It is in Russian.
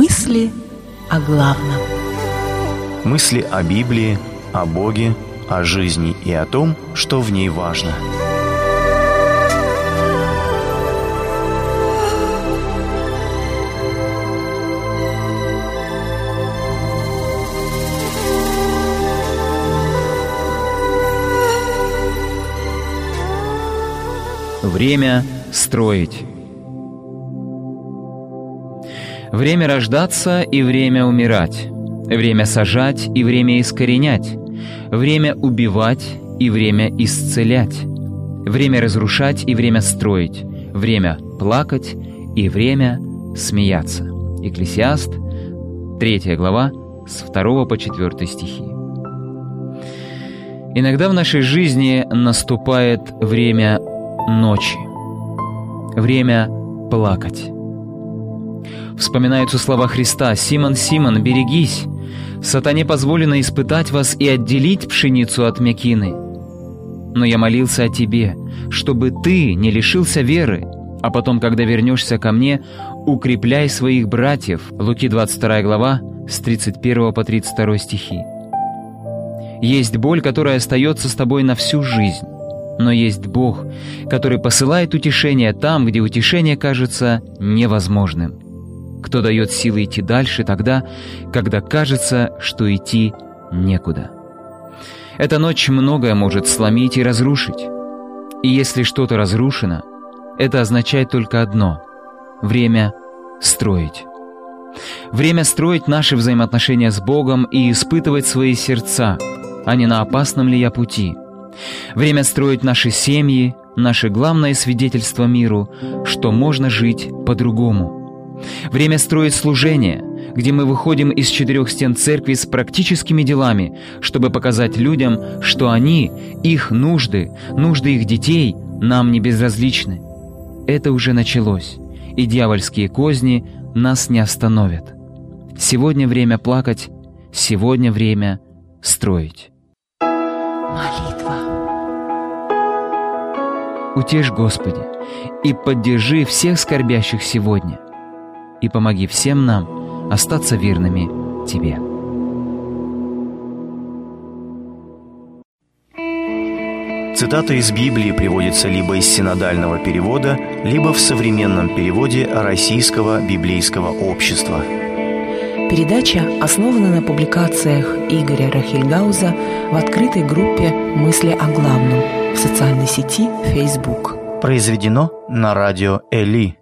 Мысли о главном. Мысли о Библии, о Боге, о жизни и о том, что в ней важно. Время строить. Время рождаться и время умирать. Время сажать и время искоренять. Время убивать и время исцелять. Время разрушать и время строить. Время плакать и время смеяться. Экклесиаст, 3 глава, с 2 по 4 стихи. Иногда в нашей жизни наступает время ночи. Время плакать. Вспоминаются слова Христа «Симон, Симон, берегись! Сатане позволено испытать вас и отделить пшеницу от мякины. Но я молился о тебе, чтобы ты не лишился веры, а потом, когда вернешься ко мне, укрепляй своих братьев». Луки 22 глава, с 31 по 32 стихи. Есть боль, которая остается с тобой на всю жизнь. Но есть Бог, который посылает утешение там, где утешение кажется невозможным кто дает силы идти дальше тогда, когда кажется, что идти некуда. Эта ночь многое может сломить и разрушить. И если что-то разрушено, это означает только одно — время строить. Время строить наши взаимоотношения с Богом и испытывать свои сердца, а не на опасном ли я пути. Время строить наши семьи, наше главное свидетельство миру, что можно жить по-другому — Время строить служение, где мы выходим из четырех стен церкви с практическими делами, чтобы показать людям, что они, их нужды, нужды их детей нам не безразличны. Это уже началось, и дьявольские козни нас не остановят. Сегодня время плакать, сегодня время строить. Молитва. Утешь, Господи, и поддержи всех скорбящих сегодня – и помоги всем нам остаться верными Тебе. Цитата из Библии приводится либо из синодального перевода, либо в современном переводе Российского библейского общества. Передача основана на публикациях Игоря Рахильгауза в открытой группе «Мысли о главном» в социальной сети Facebook. Произведено на радио «Эли»